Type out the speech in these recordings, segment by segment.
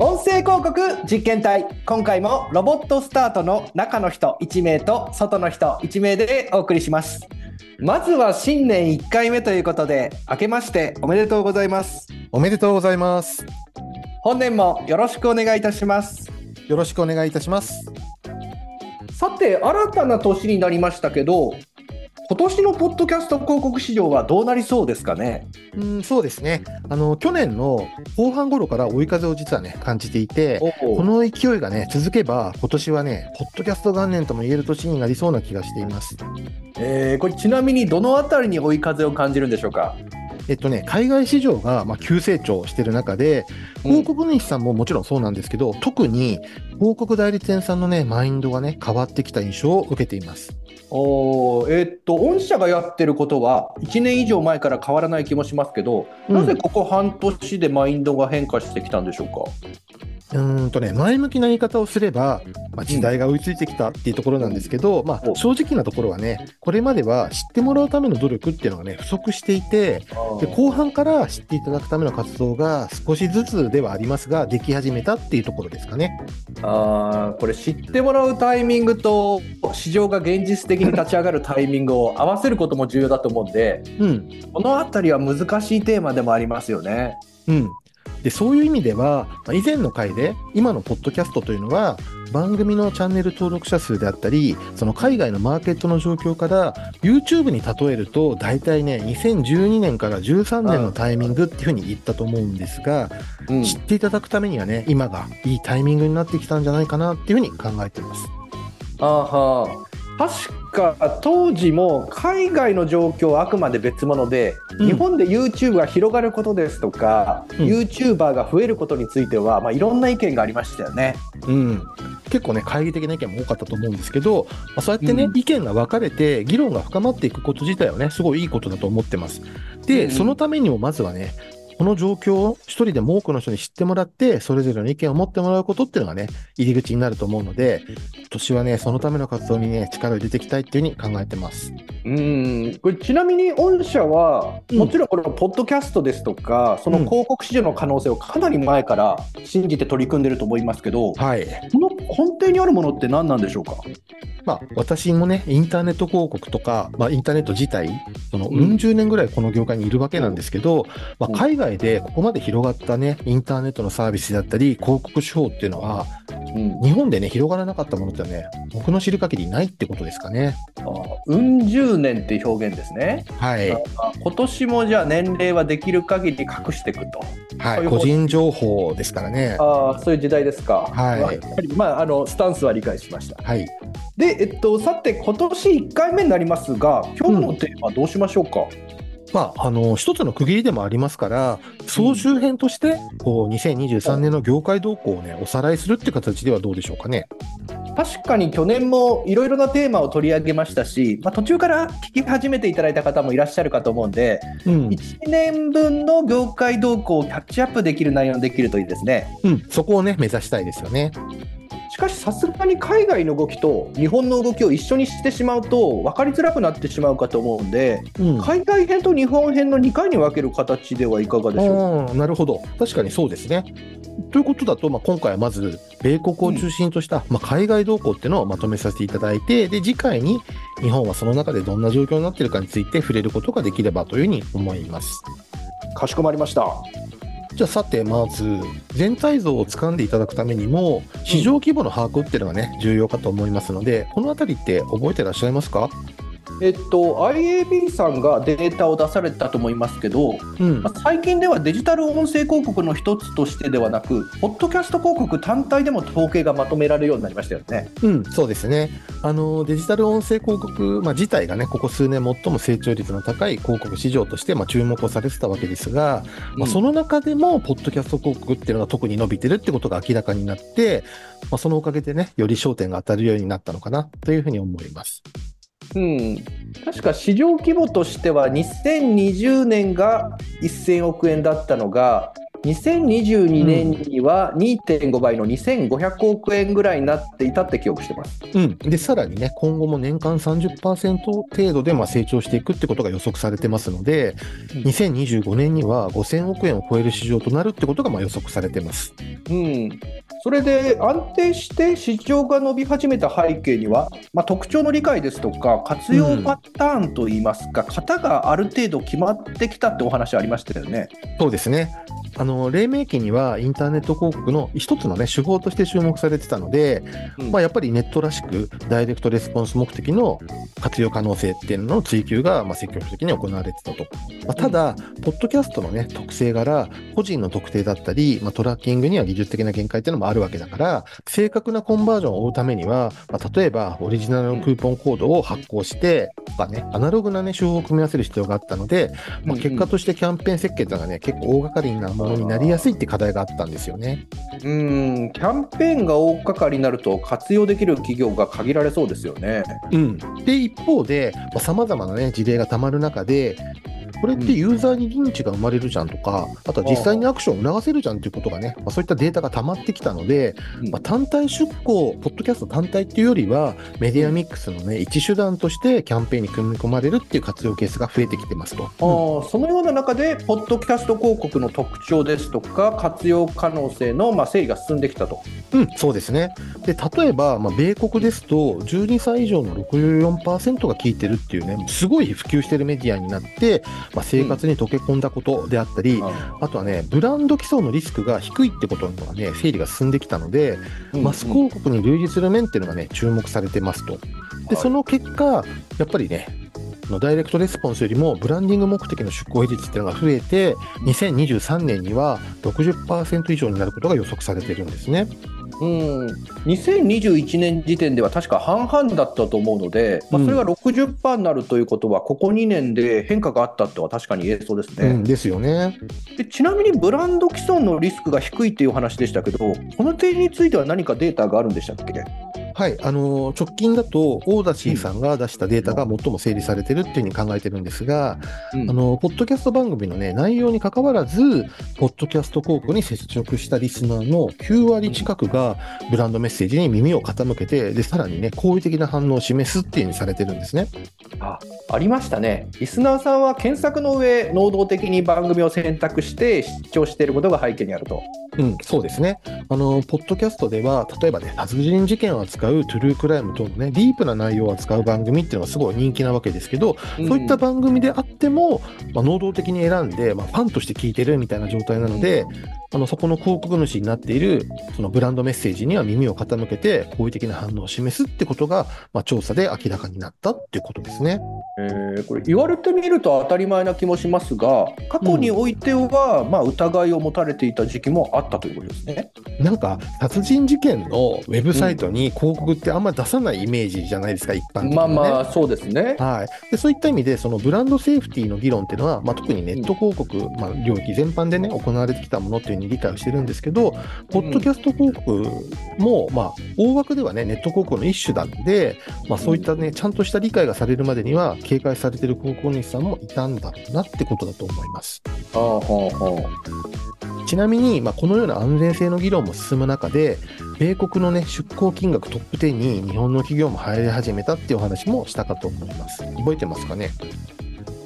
音声広告実験隊。今回もロボットスタートの中の人1名と外の人1名でお送りします。まずは新年1回目ということで明けましておめでとうございます。おめでとうございます。本年もよろしくお願いいたします。よろしくお願いいたします。さて新たな年になりましたけど今年のポッドキャスト広告市場はどうなりそうですかね？うんそうですね。あの去年の後半頃から追い風を実はね感じていてこの勢いがね続けば今年はねポッドキャスト元年とも言える年になりそうな気がしています、えー、これちなみにどのあたりに追い風を感じるんでしょうか？えっとね、海外市場がまあ急成長している中で、広告主さんももちろんそうなんですけど、うん、特に広告代理店さんのね、マインドがね、変わってきた印象を受けています。おえー、っと御社がやってることは1年以上前から変わらない気もしますけど、うん、なぜここ半年でマインドが変化してきたんでしょうか？うんとね、前向きな言い方をすれば、まあ、時代が追いついてきたっていうところなんですけど、まあ、正直なところはね、これまでは知ってもらうための努力っていうのがね、不足していて、で後半から知っていただくための活動が少しずつではありますが、でき始めたっていうところですかね。あこれ、知ってもらうタイミングと、市場が現実的に立ち上がるタイミングを合わせることも重要だと思うんで、うん、このあたりは難しいテーマでもありますよね。うん、でそういう意味では、以前の回で今のポッドキャストというのは番組のチャンネル登録者数であったりその海外のマーケットの状況から YouTube に例えると大体ね2012年から13年のタイミングっていうふうに言ったと思うんですが、うん、知っていただくためにはね今がいいタイミングになってきたんじゃないかなっていうふうに考えてます。あは確か当時も海外の状況はあくまで別物で、うん、日本で YouTube が広がることですとか、うん、YouTuber が増えることについては、まあ、いろんな意見がありましたよね。うん、結構ね懐疑的な意見も多かったと思うんですけど、まあ、そうやってね、うん、意見が分かれて議論が深まっていくこと自体はねすごいいいことだと思ってます。で、そのためにもまずはねこの状況を一人でも多くの人に知ってもらって、それぞれの意見を持ってもらうことっていうのがね、入り口になると思うので、今年はね、そのための活動にね、力を入れていきたいっていうふうに考えてます。うん、これちなみに御社は、もちろんこれ、ポッドキャストですとか、その広告市場の可能性をかなり前から信じて取り組んでると思いますけど、はい、この根底にあるものって何なんでしょうか？まあ、私もね、インターネット広告とか、まあ、インターネット自体、その、うん。十年ぐらいこの業界にいるわけなんですけど、まあ、海外でここまで広がったね、インターネットのサービスだったり、広告手法っていうのは、うん、日本でね、広がらなかったものってね、僕の知る限りないってことですかね。あうん十年っていう表現ですね。はい。今年もじゃあ年齢はできる限り隠していくと。はい。個人情報ですからね。ああ、そういう時代ですか。はい。まあ、あの、スタンスは理解しました。はい。で、えっと、さて、今年1回目になりますが、今日のテーマ、どうしましょうか？うんまあ、あの、一つの区切りでもありますから、総集編として、こう、2023年の業界動向をね、おさらいするって形ではどうでしょうかね。確かに去年もいろいろなテーマを取り上げましたし、まあ、途中から聞き始めていただいた方もいらっしゃるかと思うんで、うん、1年分の業界動向をキャッチアップできる内容できるといいですね。うん、そこをね、目指したいですよね。しかしさすがに海外の動きと日本の動きを一緒にしてしまうと分かりづらくなってしまうかと思うんで、うん、海外編と日本編の2回に分ける形ではいかがでしょうか？なるほど確かにそうですね。ということだと、まあ、今回はまず米国を中心とした、まあ、海外動向っていうのをまとめさせていただいてで次回に日本はその中でどんな状況になっているかについて触れることができればというふうに思います。かしこまりました。じゃあさてまず全体像をつかんでいただくためにも市場規模の把握っていうのがね重要かと思いますのでこの辺りって覚えてらっしゃいますか？えっと、IAB さんがデータを出されたと思いますけど、うん、まあ、最近ではデジタル音声広告の一つとしてではなく、ポッドキャスト広告単体でも統計がまとめられるようになりましたよね。うん、そうですね。あのデジタル音声広告、まあ、自体がね、ここ数年最も成長率の高い広告市場として、まあ、注目をされてたわけですが、まあ、その中でも、ポッドキャスト広告っていうのが特に伸びてるってことが明らかになって、まあ、そのおかげでね、より焦点が当たるようになったのかなというふうに思います。うん、確か市場規模としては2020年が1000億円だったのが2022年には2.5倍の2500億円ぐらいになっていたって記憶してます。うん。で、さらにね、今後も年間30%程度でまあ成長していくってことが予測されてますので、うん2025年には5000億円を超える市場となるってことがまあ予測されてます。うん、それで安定して市場が伸び始めた背景には、まあ、特徴の理解ですとか、活用パターンといいますか、型がある程度決まってきたってお話ありましたよね。そうですね。あの、黎明期にはインターネット広告の一つのね、手法として注目されてたので、うん。まあやっぱりネットらしくダイレクトレスポンス目的の活用可能性っていうのの追求がまあ積極的に行われてたと。まあ、ただ、ポッドキャストのね、特性柄、個人の特定だったり、まあ、トラッキングには技術的な限界っていうのもあるわけだから、正確なコンバージョンを追うためには、まあ、例えばオリジナルのクーポンコードを発行して、とかね、アナログなね、手法を組み合わせる必要があったので、まあ、結果としてキャンペーン設計っていうのがね、結構大掛かりなものになりやすいって課題があったんですよね。うん、キャンペーンが大掛かりになると、活用できる企業が限られそうですよね。うん。で、一方で、まあ、様々なね、事例がたまる中で、これってユーザーに認知が生まれるじゃんとか、あとは実際にアクションを促せるじゃんっていうことがね、まあ、そういったデータが溜まってきたので、うんまあ、単体出向、ポッドキャスト単体っていうよりは、メディアミックスのね、一手段としてキャンペーンに組み込まれるっていう活用ケースが増えてきてますと。あーそのような中で、ポッドキャスト広告の特徴ですとか、活用可能性のまあ整理が進んできたと。うん、そうですね。で、例えば、まあ、米国ですと、12歳以上の64%が聞いてるっていうね、すごい普及してるメディアになって、まあ、生活に溶け込んだことであったり、あとはね、ブランド基礎のリスクが低いってことがね、整理が進んできたので、マス広告に類似する面っていうのがね、注目されてますと。はいで、その結果、やっぱりね、あのダイレクトレスポンスよりもブランディング目的の出向比率っていうのが増えて、2023年には60%以上になることが予測されてるんですね。うん、2021年時点では確か半々だったと思うので、まあ、それが60%になるということは、ここ2年で変化があったとは確かに言えそうですね。うん、ですよね。でちなみにブランド既存のリスクが低いっていうお話でしたけど、この点については何かデータがあるんでしたっけ？はい、あのー直近だと、オーダシーさんが出したデータが最も整理されてるっていうふうに考えてるんですが、うんあのーポッドキャスト番組のね、内容に関わらず、ポッドキャスト広告に接触したリスナーの9割近くが、ブランドメッセージに耳を傾けて、で、さらにね、好意的な反応を示すっていうふうにされてるんですね。あありましたね。リスナーさんは検索の上、能動的に番組を選択して視聴していることが背景にあると。うん、そうですね。あの、ポッドキャストでは、例えばね、殺人事件を扱うトゥルークライム等のね、ディープな内容を扱う番組っていうのがすごい人気なわけですけど、そういった番組であっても、まあ、能動的に選んで、まあ、ファンとして聞いてるみたいな状態なので、あのそこの広告主になっているそのブランドメッセージには耳を傾けて、好意的な反応を示すってことが、まあ、調査で明らかになったっていうことですね。えーこれ言われてみると当たり前な気もしますが過去においては、まあ、疑いを持たれていた時期もあったということですね。なんか、殺人事件のウェブサイトに広告ってあんま出さないイメージじゃないですか、一般的に、ね。まあまあそうですね。はい、でそういった意味で、そのブランドセーフティーの議論っていうのは、まあ、特にネット広告、まあ、領域全般でね、行われてきたものっていうに理解をしてるんですけど、ポッドキャスト広告も、まあ、大枠ではね、ネット広告の一種なんで、まあ、そういったね、ちゃんとした理解がされるまでには、警戒されてる広告主さんもいたんだろうなってことだと思います。はあはあはちなみに、まあ、このような安全性の議論も進む中で、米国のね、出向金額トップ10に日本の企業も入り始めたっていうお話もしたかと思います。覚えてますかね？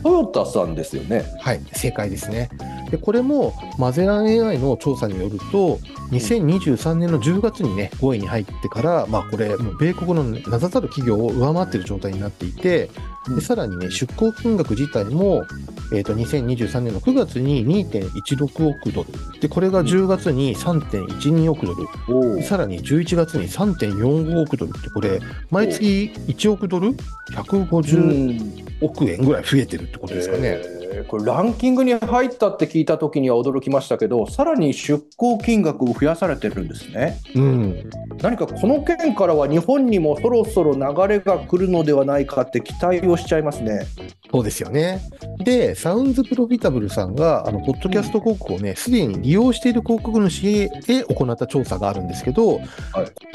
あ、トヨタさんですよね。はい、正解ですね。で、これもマゼラン AI の調査によると、2023年の10月にね、5位に入ってから、まあこれ、もう米国の名だたる企業を上回っている状態になっていて、でさらにね、出向金額自体も、えっ、と、2023年の9月に2.16億ドル。で、これが10月に3.12億ドル。さらに11月に3.45億ドルって、これ、毎月1億ドル ?150 億円ぐらい増えてるってことですかね。えーこれランキングに入ったって聞いた時には驚きましたけどさらに出向金額を増やされてるんですねうん。何かこの件からは日本にもそろそろ流れが来るのではないかって期待をしちゃいますねそうですよね。で、サウンズプロフィタブルさんが、あの、ポッドキャスト広告をね、すでに利用している広告主で行った調査があるんですけど、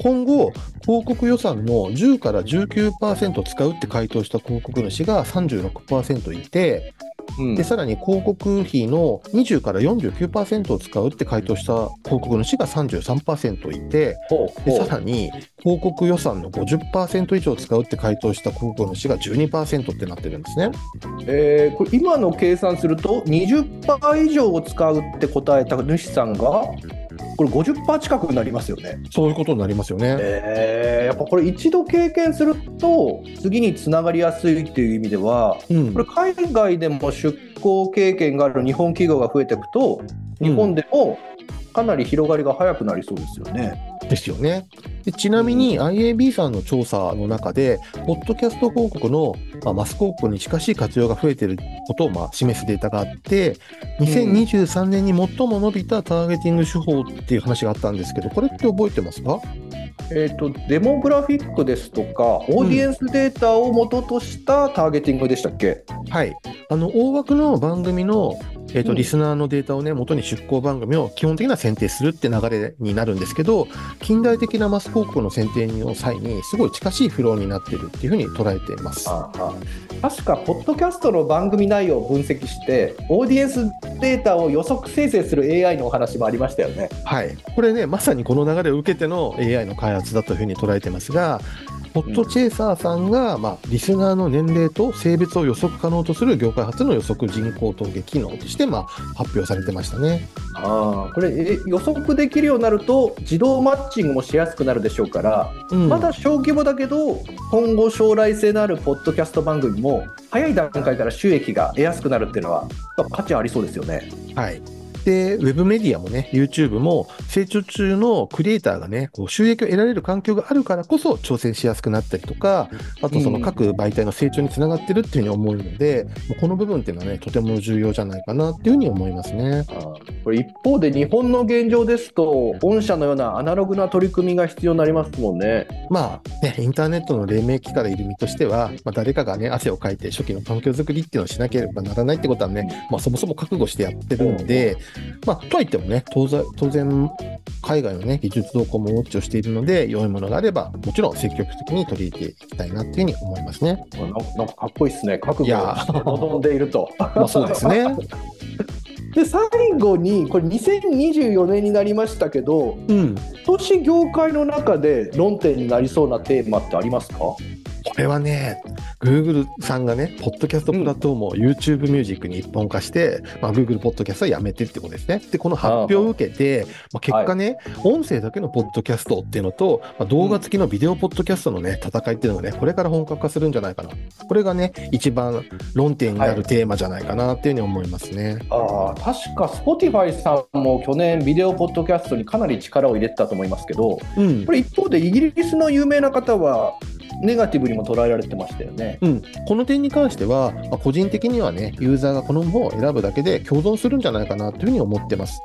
今後、広告予算の10から19%使うって回答した広告主が36%いて、うんで、さらに広告費の20から49%を使うって回答した広告主が33%いて、でさらに広告予算の50%以上使うって回答した広告主が12%ってなってるんですね。えーこれ今の計算すると20%以上を使うって答えた主さんがこれ50%近くになりますよね。そういうことになりますよね。えーやっぱこれ一度経験すると次につながりやすいっていう意味ではうんこれ海外でも出向経験がある日本企業が増えていくと日本でもかなり広がりが早くなりそうですよね。ですよね。でちなみに IAB さんの調査の中で、ポッドキャスト広告の、まあ、マス広告に近しい活用が増えていることを、まあ、示すデータがあって、2023年に最も伸びたターゲティング手法っていう話があったんですけど、これって覚えてますか？えー、とデモグラフィックですとかオーディエンスデータを元としたターゲティングでしたっけ、はい。あの、大枠の番組の、えっ、と、うんリスナーのデータをね、元に出向番組を基本的には選定するって流れになるんですけど、近代的なマス広告の選定の際に、すごい近しいフローになってるっていうふうに捉えています。ああ確か、ポッドキャストの番組内容を分析して、オーディエンスデータを予測生成する AI のお話もありましたよね。はい。これね、まさにこの流れを受けての AI の開発だというふうに捉えてますが、ポッドチェイサーさんが、まあ、リスナーの年齢と性別を予測可能とする業界初の予測人口統計機能として、まあ、発表されてましたね。ああこれえ予測できるようになると、自動マッチングもしやすくなるでしょうから、うんまだ小規模だけど、今後、将来性のあるポッドキャスト番組も、早い段階から収益が得やすくなるっていうのは、価値ありそうですよね。はい。で、ウェブメディアもね、YouTube も成長中のクリエイターがね、こう収益を得られる環境があるからこそ挑戦しやすくなったりとか、あとその各媒体の成長につながってるっていうふうに思うので、もうこの部分っていうのはね、とても重要じゃないかなっていうふうに思いますね。これ一方で日本の現状ですと御社のようなアナログな取り組みが必要になりますもんね。まあね、インターネットの黎明期からいる身としては、まあ、誰かがね、汗をかいて初期の環境づくりっていうのをしなければならないってことはね、まあそもそも覚悟してやってるんで、まあとはいってもね、当然、当然海外のね、技術動向もウォッチをしているので、良いものがあれば、もちろん積極的に取り入れていきたいなっていうふうに思いますね。なんかかかっこいいですね。覚悟を望んでいると。まあそうですね。で最後にこれ2024年になりましたけどうん。今年業界の中で論点になりそうなテーマってありますか？これはね、Google さんがね、ポッドキャストプラットフォームを YouTube ミュージックに一本化して、まあ、Google ポッドキャストはやめてってことですね。で、この発表を受けて、まあ、結果ね、音声だけのポッドキャストっていうのと、まあ、動画付きのビデオポッドキャストのね、戦いっていうのがね、これから本格化するんじゃないかな。これがね、一番論点になるテーマじゃないかなっていうふうに思いますね。あー確か Spotify さんも去年ビデオポッドキャストにかなり力を入れてたと思いますけどうんこ。れ一方でイギリスの有名な方はネガティブにも捉えられてましたよね。うん、この点に関しては、まあ、個人的にはね、ユーザーがこの方を選ぶだけで共存するんじゃないかなというふうに思ってます。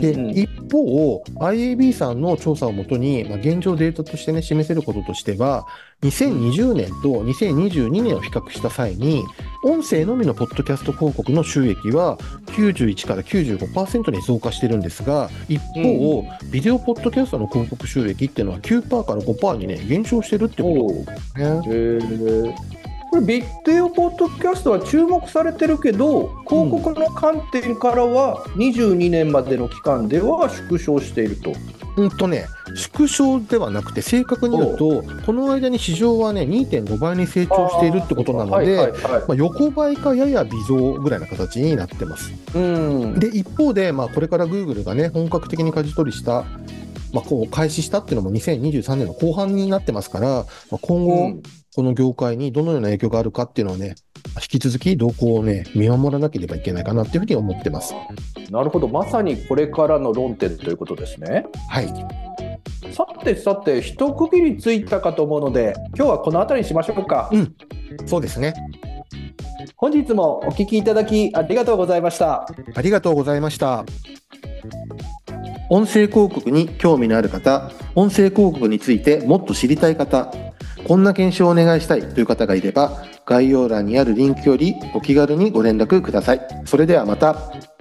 で、うん一方、IAB さんの調査をもとに、まあ、現状データとしてね、示せることとしては、2020年と2022年を比較した際に、音声のみのポッドキャスト広告の収益は91から95%に増加してるんですが、一方、ビデオポッドキャストの広告収益っていうのは9%から5%にね、減少してるってことですね。これビデオポッドキャストは注目されてるけど広告の観点からは22年までの期間では縮小していると。うんとね、縮小ではなくて、正確に言うと、この間に市場はね、2.5倍に成長しているってことなので、はいはいはいまあ、横ばいかやや微増ぐらいな形になってます。うんで、一方で、まあ、これから Google がね、本格的に舵取りした、まあ、こう開始したっていうのも2023年の後半になってますから、まあ、今後、うんこの業界にどのような影響があるかっていうのをね、引き続き動向をね、見守らなければいけないかなっていうふうに思ってます。なるほどまさにこれからの論点ということですね。はい。さてさて一区切りついたかと思うので今日はこの辺りにしましょうか。うん。そうですね。本日もお聞きいただきありがとうございました。ありがとうございました。音声広告に興味のある方、音声広告についてもっと知りたい方、こんな検証をお願いしたいという方がいれば、概要欄にあるリンクよりお気軽にご連絡ください。それではまた。